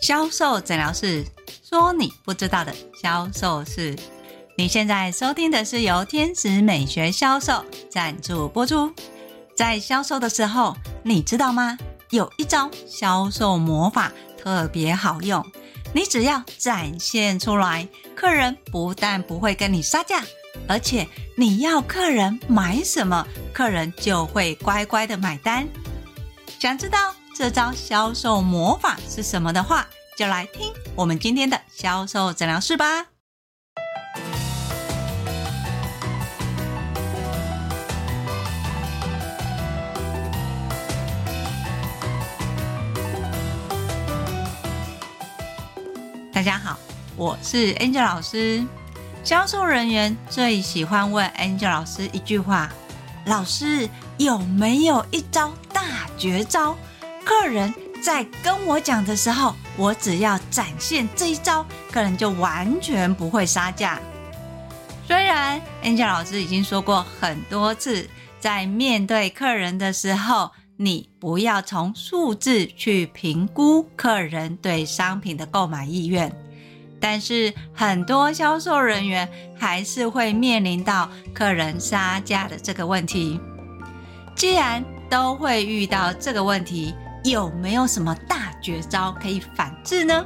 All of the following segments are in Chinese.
销售诊疗室说你不知道的销售室。你现在收听的是由天使美学销售赞助播出。在销售的时候，你知道吗？有一招销售魔法特别好用，你只要展现出来，客人不但不会跟你杀价，而且你要客人买什么，客人就会乖乖的买单。想知道这招销售魔法是什么的话，就来听我们今天的销售诊疗室吧。大家好，我是 Angel 老师。销售人员最喜欢问 Angel 老师一句话：“老师有没有一招大绝招？客人在跟我讲的时候，我只要展现这一招，客人就完全不会杀价。”虽然 Angel 老师已经说过很多次，在面对客人的时候，你不要从数字去评估客人对商品的购买意愿，但是很多销售人员还是会面临到客人杀价的这个问题。既然都会遇到这个问题，有没有什么大绝招可以反制呢？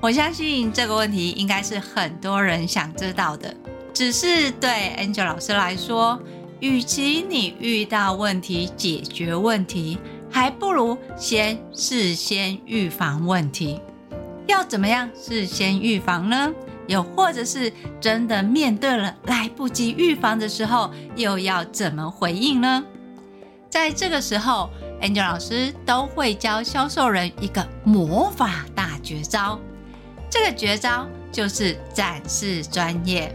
我相信这个问题应该是很多人想知道的，只是对 Angel 老师来说。与其你遇到问题解决问题，还不如先事先预防问题。要怎么样事先预防呢？又或者是真的面对了来不及预防的时候，又要怎么回应呢？在这个时候，Angel 老师都会教销售人一个魔法大绝招。这个绝招就是展示专业。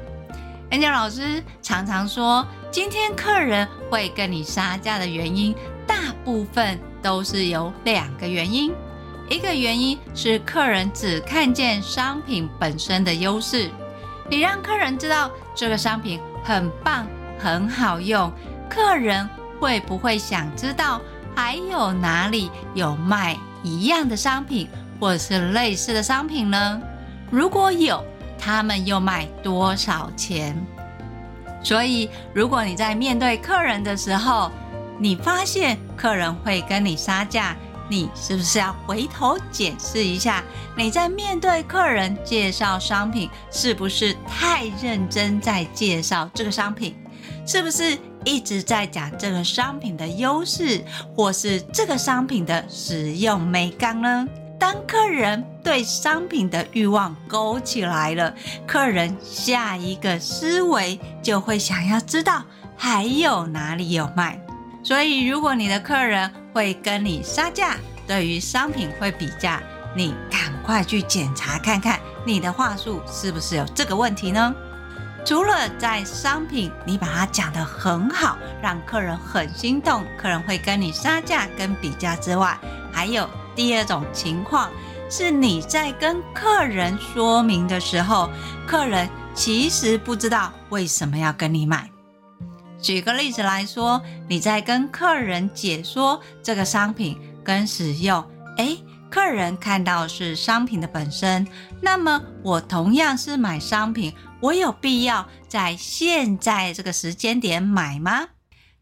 Angel 老师常常说，今天客人会跟你杀价的原因，大部分都是有两个原因。一个原因是客人只看见商品本身的优势，你让客人知道这个商品很棒、很好用，客人会不会想知道还有哪里有卖一样的商品，或是类似的商品呢？如果有，他们又卖多少钱？所以，如果你在面对客人的时候，你发现客人会跟你杀价，你是不是要回头检视一下？你在面对客人介绍商品，是不是太认真在介绍这个商品？是不是一直在讲这个商品的优势，或是这个商品的使用美感呢？当客人对商品的欲望勾起来了，客人下一个思维就会想要知道还有哪里有卖。所以，如果你的客人会跟你杀价，对于商品会比价，你赶快去检查看看你的话术是不是有这个问题呢？除了在商品你把它讲得很好，让客人很心动，客人会跟你杀价跟比价之外，还有。第二种情况是你在跟客人说明的时候，客人其实不知道为什么要跟你买。举个例子来说，你在跟客人解说这个商品跟使用，诶，客人看到是商品的本身，那么我同样是买商品，我有必要在现在这个时间点买吗？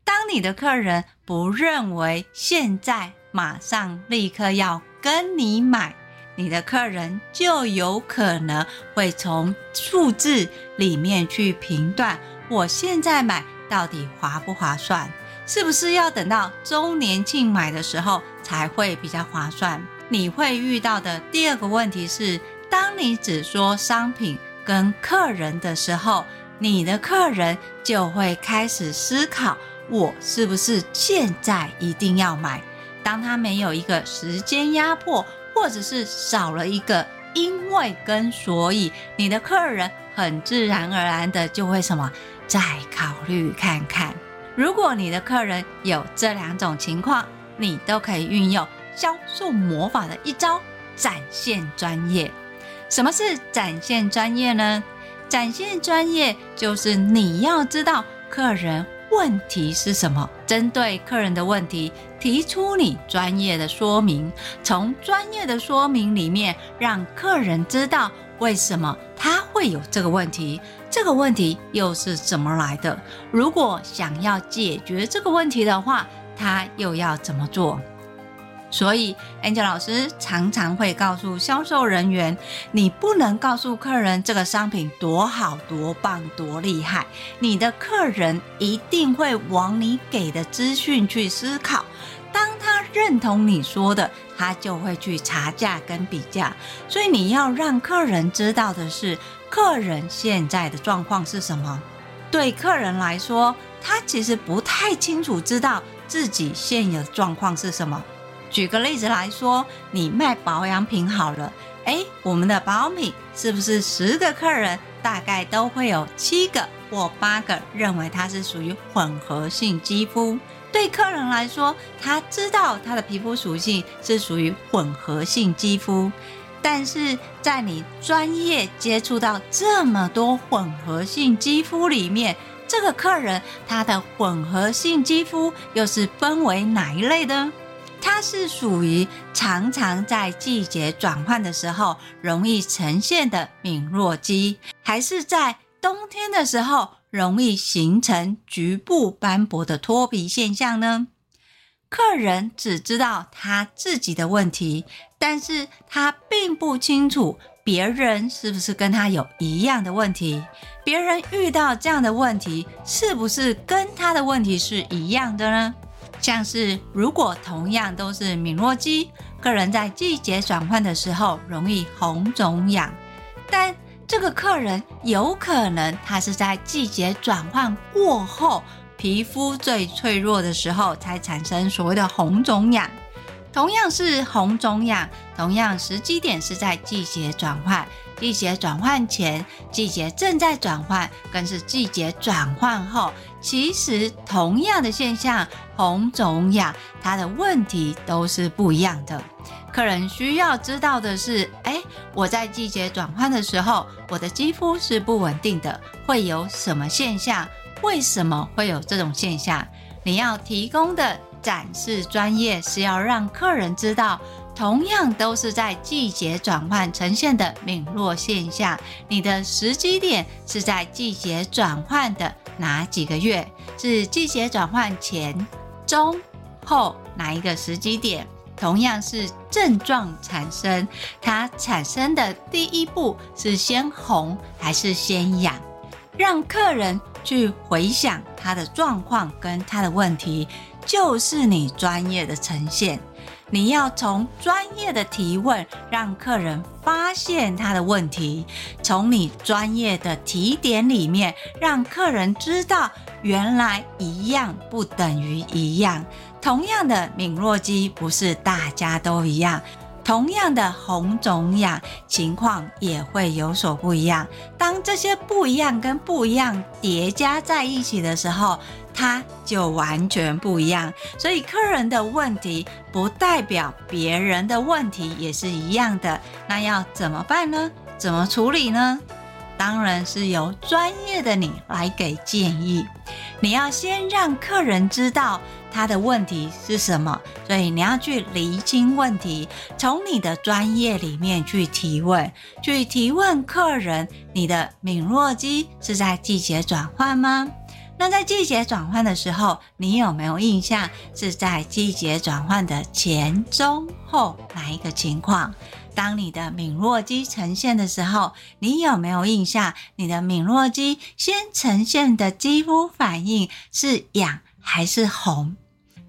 当你的客人不认为现在。马上立刻要跟你买，你的客人就有可能会从数字里面去评断，我现在买到底划不划算？是不是要等到周年庆买的时候才会比较划算？你会遇到的第二个问题是，当你只说商品跟客人的时候，你的客人就会开始思考，我是不是现在一定要买？当他没有一个时间压迫，或者是少了一个因为跟所以，你的客人很自然而然的就会什么？再考虑看看。如果你的客人有这两种情况，你都可以运用销售魔法的一招：展现专业。什么是展现专业呢？展现专业就是你要知道客人问题是什么，针对客人的问题。提出你专业的说明，从专业的说明里面让客人知道为什么他会有这个问题，这个问题又是怎么来的。如果想要解决这个问题的话，他又要怎么做？所以，Angel 老师常常会告诉销售人员：你不能告诉客人这个商品多好、多棒、多厉害，你的客人一定会往你给的资讯去思考。当他认同你说的，他就会去查价跟比价。所以，你要让客人知道的是，客人现在的状况是什么。对客人来说，他其实不太清楚知道自己现有的状况是什么。举个例子来说，你卖保养品好了，诶，我们的保养品是不是十个客人大概都会有七个或八个认为它是属于混合性肌肤？对客人来说，他知道他的皮肤属性是属于混合性肌肤，但是在你专业接触到这么多混合性肌肤里面，这个客人他的混合性肌肤又是分为哪一类的？它是属于常常在季节转换的时候容易呈现的敏弱肌，还是在冬天的时候容易形成局部斑驳的脱皮现象呢？客人只知道他自己的问题，但是他并不清楚别人是不是跟他有一样的问题，别人遇到这样的问题，是不是跟他的问题是一样的呢？像是如果同样都是敏弱肌，客人在季节转换的时候容易红肿痒，但这个客人有可能他是在季节转换过后，皮肤最脆弱的时候才产生所谓的红肿痒。同样是红肿痒，同样时机点是在季节转换。季节转换前，季节正在转换，更是季节转换后，其实同样的现象，红肿痒，它的问题都是不一样的。客人需要知道的是，诶，我在季节转换的时候，我的肌肤是不稳定的，会有什么现象？为什么会有这种现象？你要提供的展示专业是要让客人知道。同样都是在季节转换呈现的敏弱现象，你的时机点是在季节转换的哪几个月？是季节转换前、中、后哪一个时机点？同样是症状产生，它产生的第一步是先红还是先痒？让客人去回想他的状况跟他的问题，就是你专业的呈现。你要从专业的提问，让客人发现他的问题；从你专业的提点里面，让客人知道原来一样不等于一样。同样的敏弱肌不是大家都一样，同样的红肿痒情况也会有所不一样。当这些不一样跟不一样叠加在一起的时候，它就完全不一样，所以客人的问题不代表别人的问题也是一样的。那要怎么办呢？怎么处理呢？当然是由专业的你来给建议。你要先让客人知道他的问题是什么，所以你要去厘清问题，从你的专业里面去提问，去提问客人：你的敏弱肌是在季节转换吗？那在季节转换的时候，你有没有印象是在季节转换的前、中、后哪一个情况？当你的敏弱肌呈现的时候，你有没有印象？你的敏弱肌先呈现的肌肤反应是痒还是红？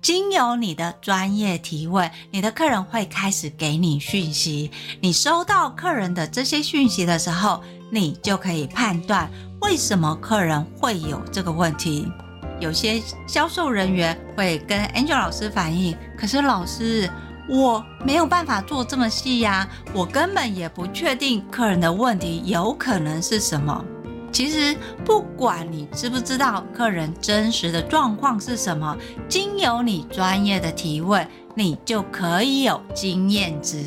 经由你的专业提问，你的客人会开始给你讯息。你收到客人的这些讯息的时候，你就可以判断。为什么客人会有这个问题？有些销售人员会跟 Angel 老师反映，可是老师，我没有办法做这么细呀，我根本也不确定客人的问题有可能是什么。其实，不管你知不知道客人真实的状况是什么，经由你专业的提问，你就可以有经验值。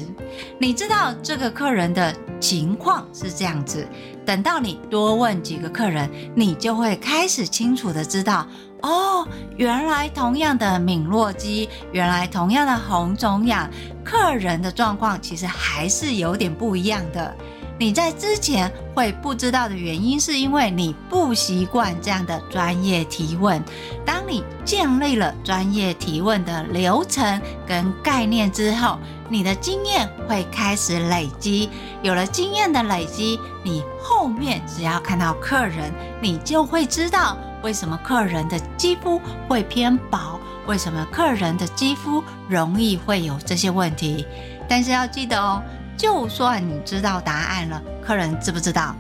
你知道这个客人的情况是这样子，等到你多问几个客人，你就会开始清楚的知道，哦，原来同样的敏弱肌，原来同样的红肿痒，客人的状况其实还是有点不一样的。你在之前会不知道的原因，是因为你不习惯这样的专业提问。当你建立了专业提问的流程跟概念之后，你的经验会开始累积。有了经验的累积，你后面只要看到客人，你就会知道为什么客人的肌肤会偏薄，为什么客人的肌肤容易会有这些问题。但是要记得哦。就算你知道答案了，客人知不知道？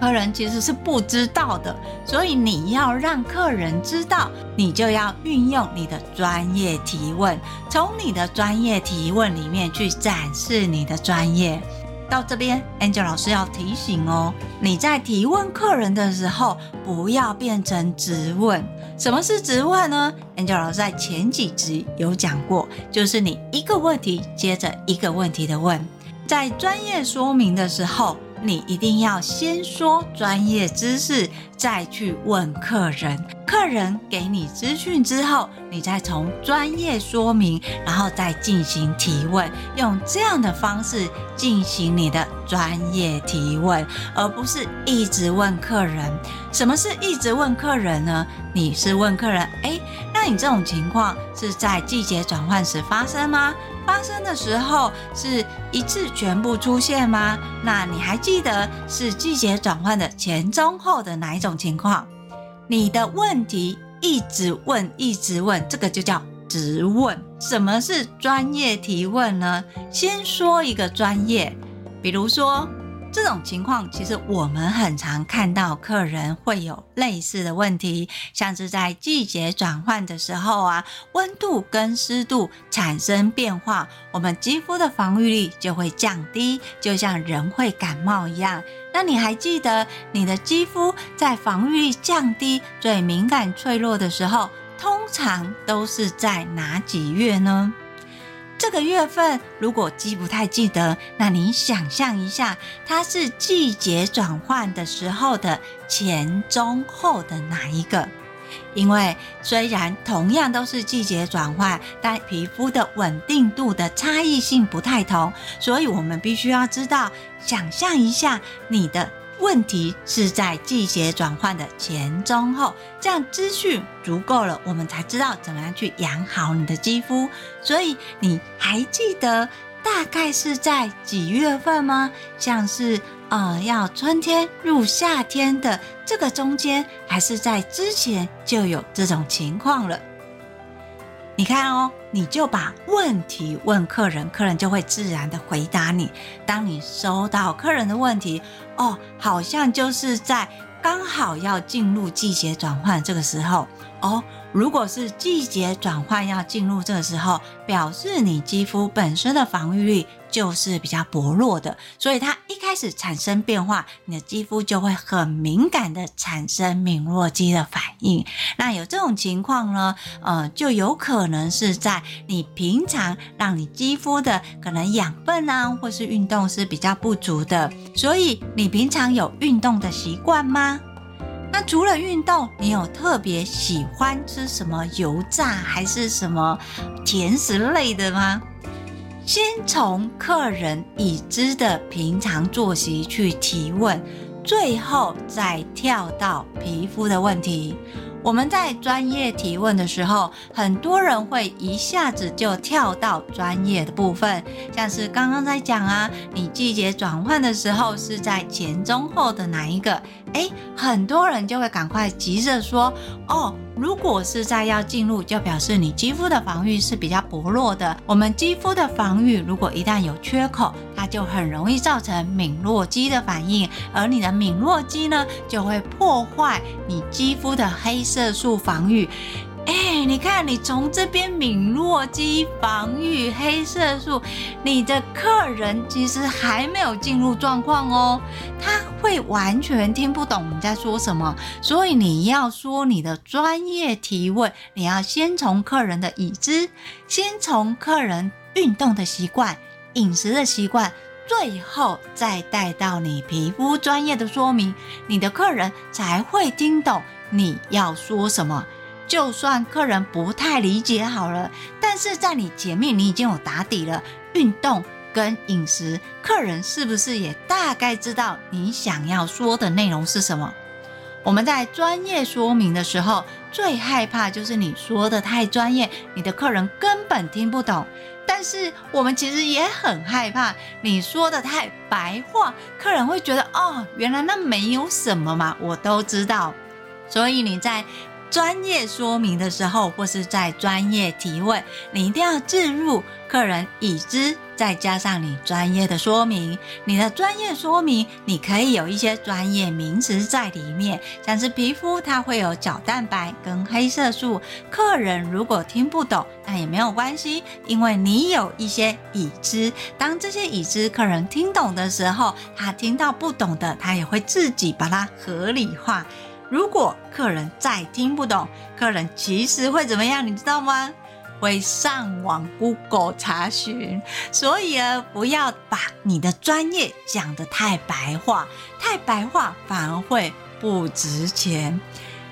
客人其实是不知道的，所以你要让客人知道，你就要运用你的专业提问，从你的专业提问里面去展示你的专业。到这边，Angel 老师要提醒哦，你在提问客人的时候，不要变成质问。什么是质问呢？Angel 老师在前几集有讲过，就是你一个问题接着一个问题的问。在专业说明的时候，你一定要先说专业知识，再去问客人。客人给你资讯之后，你再从专业说明，然后再进行提问，用这样的方式进行你的专业提问，而不是一直问客人。什么是一直问客人呢？你是问客人，诶，那你这种情况是在季节转换时发生吗？发生的时候是一次全部出现吗？那你还记得是季节转换的前、中、后的哪一种情况？你的问题一直问，一直问，这个就叫直问。什么是专业提问呢？先说一个专业，比如说。这种情况，其实我们很常看到客人会有类似的问题，像是在季节转换的时候啊，温度跟湿度产生变化，我们肌肤的防御力就会降低，就像人会感冒一样。那你还记得你的肌肤在防御力降低、最敏感脆弱的时候，通常都是在哪几月呢？这个月份如果记不太记得，那你想象一下，它是季节转换的时候的前、中、后的哪一个？因为虽然同样都是季节转换，但皮肤的稳定度的差异性不太同，所以我们必须要知道，想象一下你的。问题是在季节转换的前、中、后，这样资讯足够了，我们才知道怎么样去养好你的肌肤。所以你还记得大概是在几月份吗？像是呃，要春天入夏天的这个中间，还是在之前就有这种情况了？你看哦，你就把问题问客人，客人就会自然的回答你。当你收到客人的问题，哦，好像就是在刚好要进入季节转换这个时候哦。如果是季节转换要进入这个时候，表示你肌肤本身的防御力就是比较薄弱的，所以它一开始产生变化，你的肌肤就会很敏感的产生敏弱肌的反应。那有这种情况呢，呃，就有可能是在你平常让你肌肤的可能养分啊，或是运动是比较不足的，所以你平常有运动的习惯吗？那除了运动，你有特别喜欢吃什么油炸还是什么甜食类的吗？先从客人已知的平常作息去提问，最后再跳到皮肤的问题。我们在专业提问的时候，很多人会一下子就跳到专业的部分，像是刚刚在讲啊，你季节转换的时候是在前、中、后的哪一个？诶，很多人就会赶快急着说，哦。如果是在要进入，就表示你肌肤的防御是比较薄弱的。我们肌肤的防御如果一旦有缺口，它就很容易造成敏弱肌的反应，而你的敏弱肌呢，就会破坏你肌肤的黑色素防御。哎，你看，你从这边敏弱肌防御黑色素，你的客人其实还没有进入状况哦，会完全听不懂你在说什么。所以你要说你的专业提问，你要先从客人的已知，先从客人运动的习惯、饮食的习惯，最后再带到你皮肤专业的说明，你的客人才会听懂你要说什么。就算客人不太理解好了，但是在你前面你已经有打底了，运动跟饮食，客人是不是也大概知道你想要说的内容是什么？我们在专业说明的时候，最害怕就是你说的太专业，你的客人根本听不懂。但是我们其实也很害怕你说的太白话，客人会觉得哦，原来那没有什么嘛，我都知道。所以你在。专业说明的时候，或是在专业提问，你一定要置入客人已知，再加上你专业的说明。你的专业说明，你可以有一些专业名词在里面，像是皮肤，它会有角蛋白跟黑色素。客人如果听不懂，那也没有关系，因为你有一些已知。当这些已知客人听懂的时候，他听到不懂的，他也会自己把它合理化。如果客人再听不懂，客人其实会怎么样？你知道吗？会上网 Google 查询。所以啊，不要把你的专业讲得太白话，太白话反而会不值钱。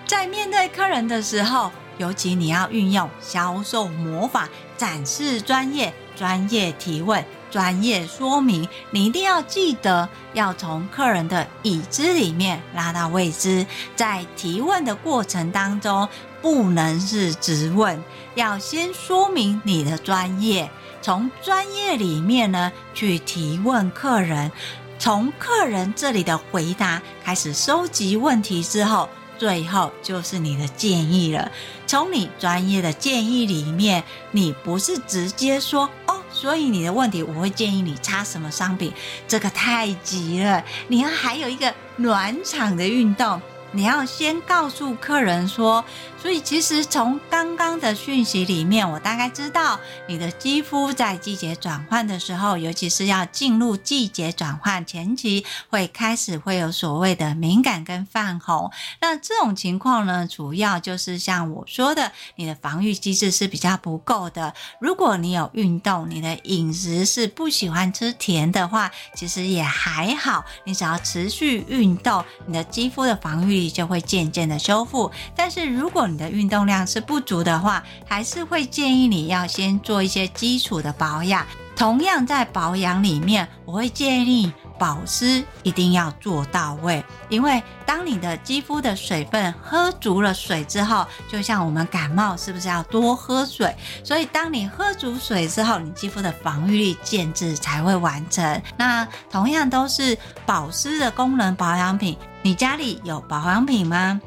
在面对客人的时候，尤其你要运用销售魔法，展示专业，专业提问。专业说明，你一定要记得要从客人的已知里面拉到未知，在提问的过程当中，不能是直问，要先说明你的专业，从专业里面呢去提问客人，从客人这里的回答开始收集问题之后，最后就是你的建议了。从你专业的建议里面，你不是直接说哦。所以你的问题，我会建议你擦什么商品，这个太急了。你要还有一个暖场的运动。你要先告诉客人说，所以其实从刚刚的讯息里面，我大概知道你的肌肤在季节转换的时候，尤其是要进入季节转换前期，会开始会有所谓的敏感跟泛红。那这种情况呢，主要就是像我说的，你的防御机制是比较不够的。如果你有运动，你的饮食是不喜欢吃甜的话，其实也还好。你只要持续运动，你的肌肤的防御力。就会渐渐的修复，但是如果你的运动量是不足的话，还是会建议你要先做一些基础的保养。同样在保养里面，我会建议保湿一定要做到位，因为当你的肌肤的水分喝足了水之后，就像我们感冒是不是要多喝水？所以当你喝足水之后，你肌肤的防御力建制才会完成。那同样都是保湿的功能保养品。你家里有保养品吗？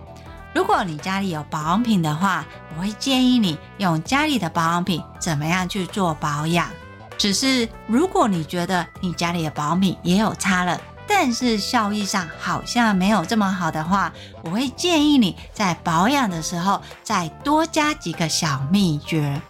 如果你家里有保养品的话，我会建议你用家里的保养品怎么样去做保养。只是如果你觉得你家里的保养品也有差了，但是效益上好像没有这么好的话，我会建议你在保养的时候再多加几个小秘诀。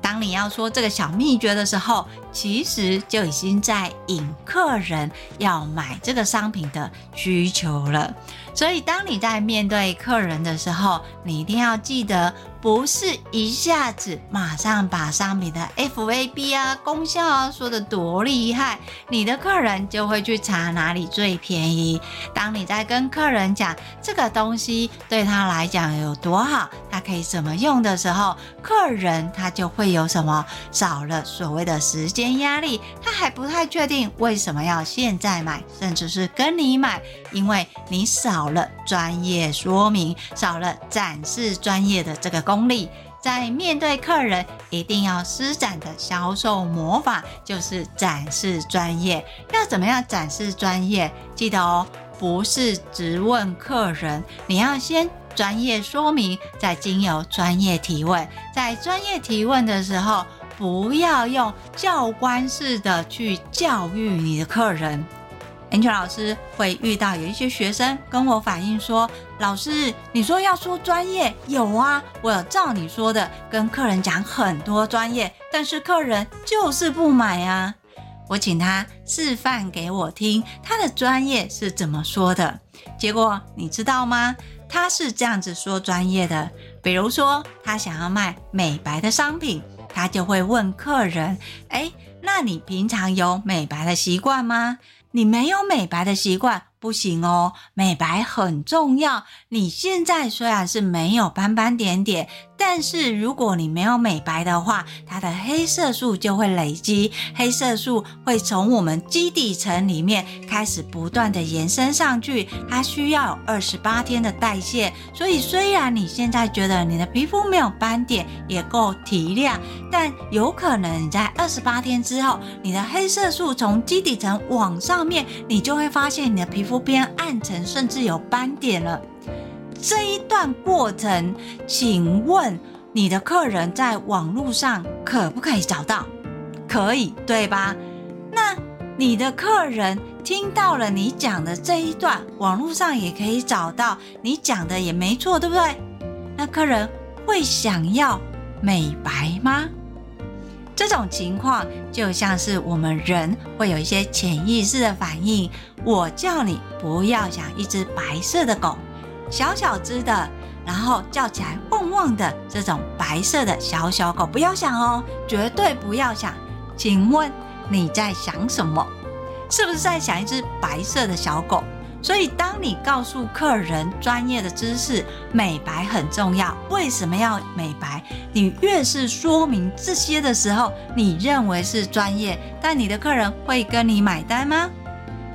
当你要说这个小秘诀的时候，其实就已经在引客人要买这个商品的需求了。所以，当你在面对客人的时候，你一定要记得，不是一下子马上把商品的 FAB 啊、功效啊说得多厉害，你的客人就会去查哪里最便宜。当你在跟客人讲这个东西对他来讲有多好，他可以怎么用的时候，客人他就会有什么少了所谓的时间压力，他还不太确定为什么要现在买，甚至是跟你买，因为你少。了专业说明，少了展示专业的这个功力，在面对客人一定要施展的销售魔法就是展示专业。要怎么样展示专业？记得哦，不是直问客人，你要先专业说明，再经由专业提问。在专业提问的时候，不要用教官式的去教育你的客人。Angel 老师会遇到有一些学生跟我反映说：“老师，你说要说专业，有啊，我有照你说的跟客人讲很多专业，但是客人就是不买啊。”我请他示范给我听，他的专业是怎么说的。结果你知道吗？他是这样子说专业的，比如说他想要卖美白的商品，他就会问客人：哎，那你平常有美白的习惯吗？你没有美白的习惯不行哦，美白很重要。你现在虽然是没有斑斑点点，但是如果你没有美白的话，它的黑色素就会累积，黑色素会从我们基底层里面开始不断的延伸上去，它需要二十八天的代谢。所以虽然你现在觉得你的皮肤没有斑点，也够提亮，但有可能你在二十八天之后，你的黑色素从基底层往上面，你就会发现你的皮肤变暗沉，甚至有斑点了。这一段过程，请问你的客人在网络上可不可以找到？可以，对吧？那你的客人听到了你讲的这一段，网络上也可以找到，你讲的也没错，对不对？那客人会想要美白吗？这种情况就像是我们人会有一些潜意识的反应。我叫你不要养一只白色的狗。小小只的，然后叫起来汪汪的这种白色的小小狗，不要想哦，绝对不要想。请问你在想什么？是不是在想一只白色的小狗？所以，当你告诉客人专业的知识，美白很重要，为什么要美白？你越是说明这些的时候，你认为是专业，但你的客人会跟你买单吗？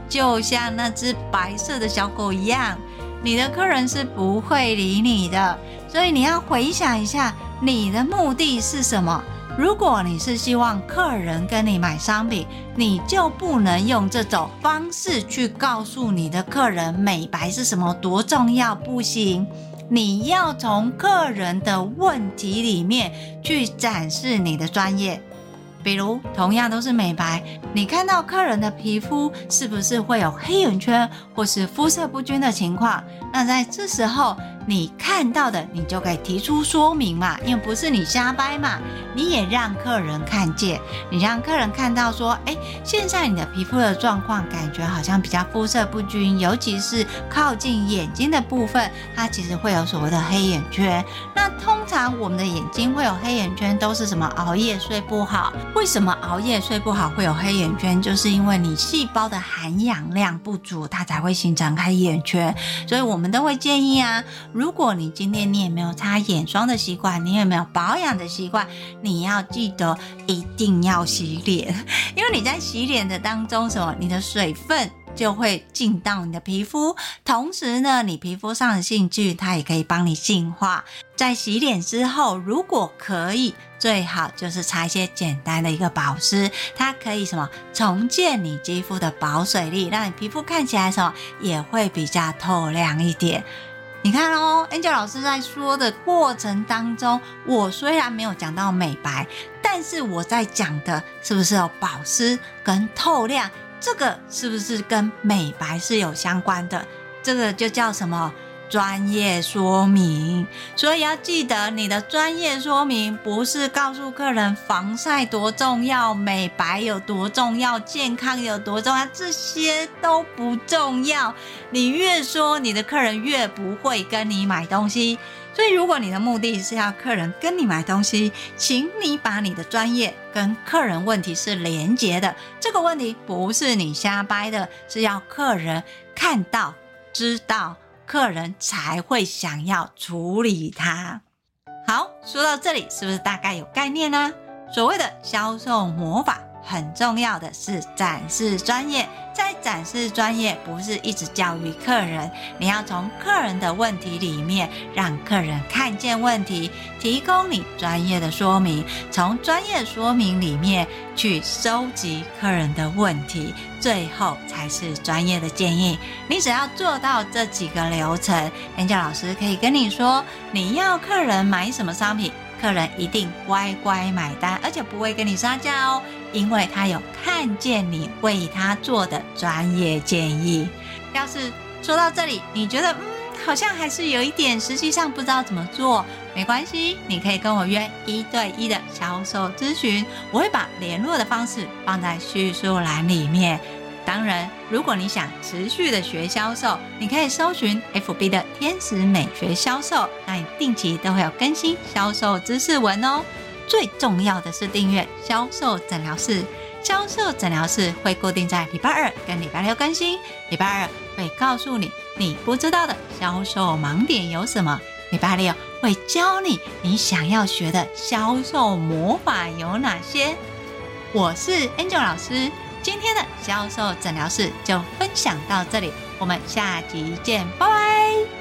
就像那只白色的小狗一样。你的客人是不会理你的，所以你要回想一下，你的目的是什么？如果你是希望客人跟你买商品，你就不能用这种方式去告诉你的客人美白是什么多重要，不行。你要从客人的问题里面去展示你的专业。比如，同样都是美白，你看到客人的皮肤是不是会有黑眼圈或是肤色不均的情况？那在这时候，你看到的，你就可以提出说明嘛，因为不是你瞎掰嘛，你也让客人看见，你让客人看到说，哎，现在你的皮肤的状况感觉好像比较肤色不均，尤其是靠近眼睛的部分，它其实会有所谓的黑眼圈。那通常我们的眼睛会有黑眼圈，都是什么？熬夜睡不好。为什么熬夜睡不好会有黑眼圈？就是因为你细胞的含氧量不足，它才会形成黑眼圈。所以我们都会建议啊。如果你今天你也没有擦眼霜的习惯，你也没有保养的习惯，你要记得一定要洗脸，因为你在洗脸的当中，什么？你的水分就会进到你的皮肤，同时呢，你皮肤上的细菌它也可以帮你净化。在洗脸之后，如果可以，最好就是擦一些简单的一个保湿，它可以什么？重建你肌肤的保水力，让你皮肤看起来什么也会比较透亮一点。你看哦，Angel 老师在说的过程当中，我虽然没有讲到美白，但是我在讲的是不是有保湿跟透亮？这个是不是跟美白是有相关的？这个就叫什么？专业说明，所以要记得你的专业说明不是告诉客人防晒多重要、美白有多重要、健康有多重要，这些都不重要。你越说，你的客人越不会跟你买东西。所以，如果你的目的是要客人跟你买东西，请你把你的专业跟客人问题是连结的。这个问题不是你瞎掰的，是要客人看到、知道。客人才会想要处理它。好，说到这里，是不是大概有概念呢？所谓的销售魔法，很重要的是展示专业。在展示专业，不是一直教育客人，你要从客人的问题里面，让客人看见问题，提供你专业的说明，从专业说明里面去收集客人的问题，最后才是专业的建议。你只要做到这几个流程，Angel 老师可以跟你说，你要客人买什么商品。客人一定乖乖买单，而且不会跟你杀价哦，因为他有看见你为他做的专业建议。要是说到这里，你觉得嗯好像还是有一点，实际上不知道怎么做。没关系，你可以跟我约一对一的销售咨询，我会把联络的方式放在叙述栏里面。当然，如果你想持续的学销售，你可以搜寻 FB 的天使美学销售，那你定期都会有更新销售知识文哦。最重要的是订阅销售诊疗室，销售诊疗室会固定在礼拜二跟礼拜六更新。礼拜二会告诉你你不知道的销售盲点有什么，礼拜六会教你你想要学的销售魔法有哪些。我是 Angel 老师。今天的销售诊疗室就分享到这里，我们下集见，拜拜。